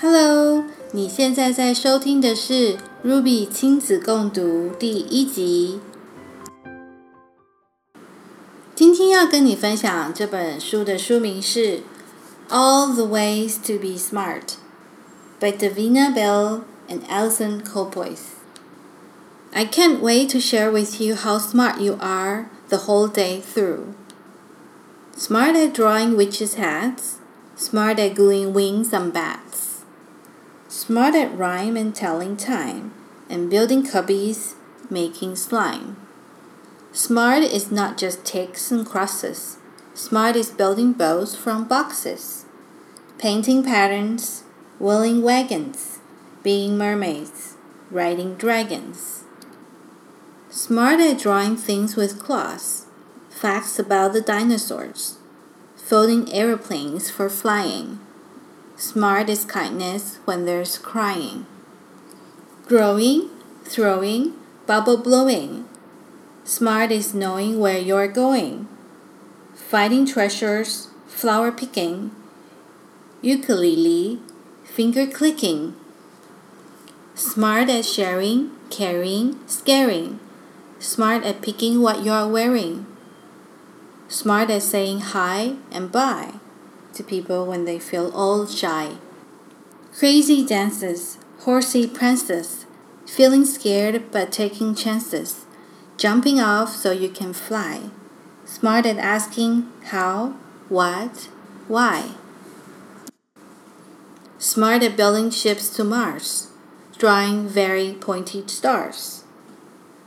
Hello，你现在在收听的是 Rubee 亲子共读第一集。今天要跟你分享这本书的书名是《All the Ways to Be Smart》by Davina Bell and Allison Colpoys. I can't wait to share with you how smart you are the whole day through. Smart at drawing witches' hats, smart at gluing wings on bats smart at rhyme and telling time, and building cubbies, making slime. Smart is not just ticks and crosses. Smart is building boats from boxes, painting patterns, wheeling wagons, being mermaids, riding dragons. Smart at drawing things with claws, facts about the dinosaurs, folding aeroplanes for flying. Smart is kindness when there's crying. Growing, throwing, bubble blowing. Smart is knowing where you're going. Finding treasures, flower picking. Ukulele, finger clicking. Smart at sharing, caring, scaring. Smart at picking what you're wearing. Smart at saying hi and bye to people when they feel all shy. Crazy dances, horsey prances, feeling scared but taking chances, jumping off so you can fly. Smart at asking how, what, why. Smart at building ships to Mars, drawing very pointed stars,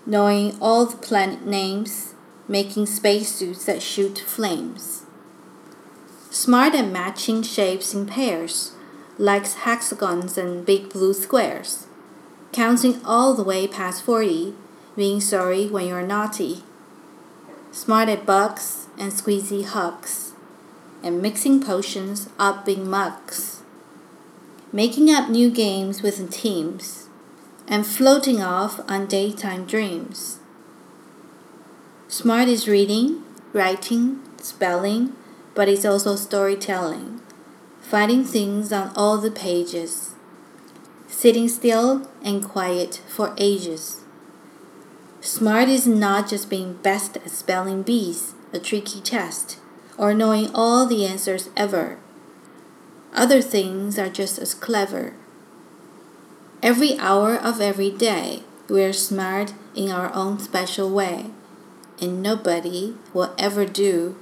knowing all the planet names, making spacesuits that shoot flames. Smart at matching shapes in pairs, likes hexagons and big blue squares, counting all the way past 40, being sorry when you're naughty. Smart at bugs and squeezy hugs, and mixing potions up in mugs making up new games with teams, and floating off on daytime dreams. Smart is reading, writing, spelling, but it's also storytelling, finding things on all the pages, sitting still and quiet for ages. Smart is not just being best at spelling bees, a tricky test, or knowing all the answers ever. Other things are just as clever. Every hour of every day, we're smart in our own special way, and nobody will ever do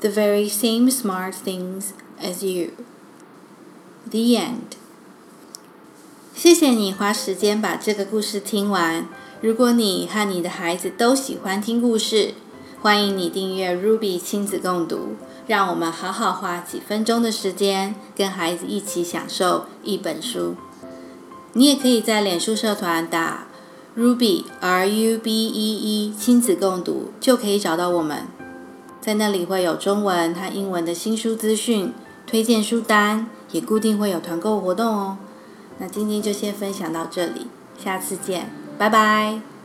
the very same smart things as you. The end. 谢谢你花时间把这个故事听完。如果你和你的孩子都喜欢听故事，欢迎你订阅 Ruby 亲子共读。让我们好好花几分钟的时间，跟孩子一起享受一本书。你也可以在脸书社团打 Ruby R U B E E 亲子共读，就可以找到我们。在那里会有中文和英文的新书资讯、推荐书单，也固定会有团购活动哦。那今天就先分享到这里，下次见，拜拜。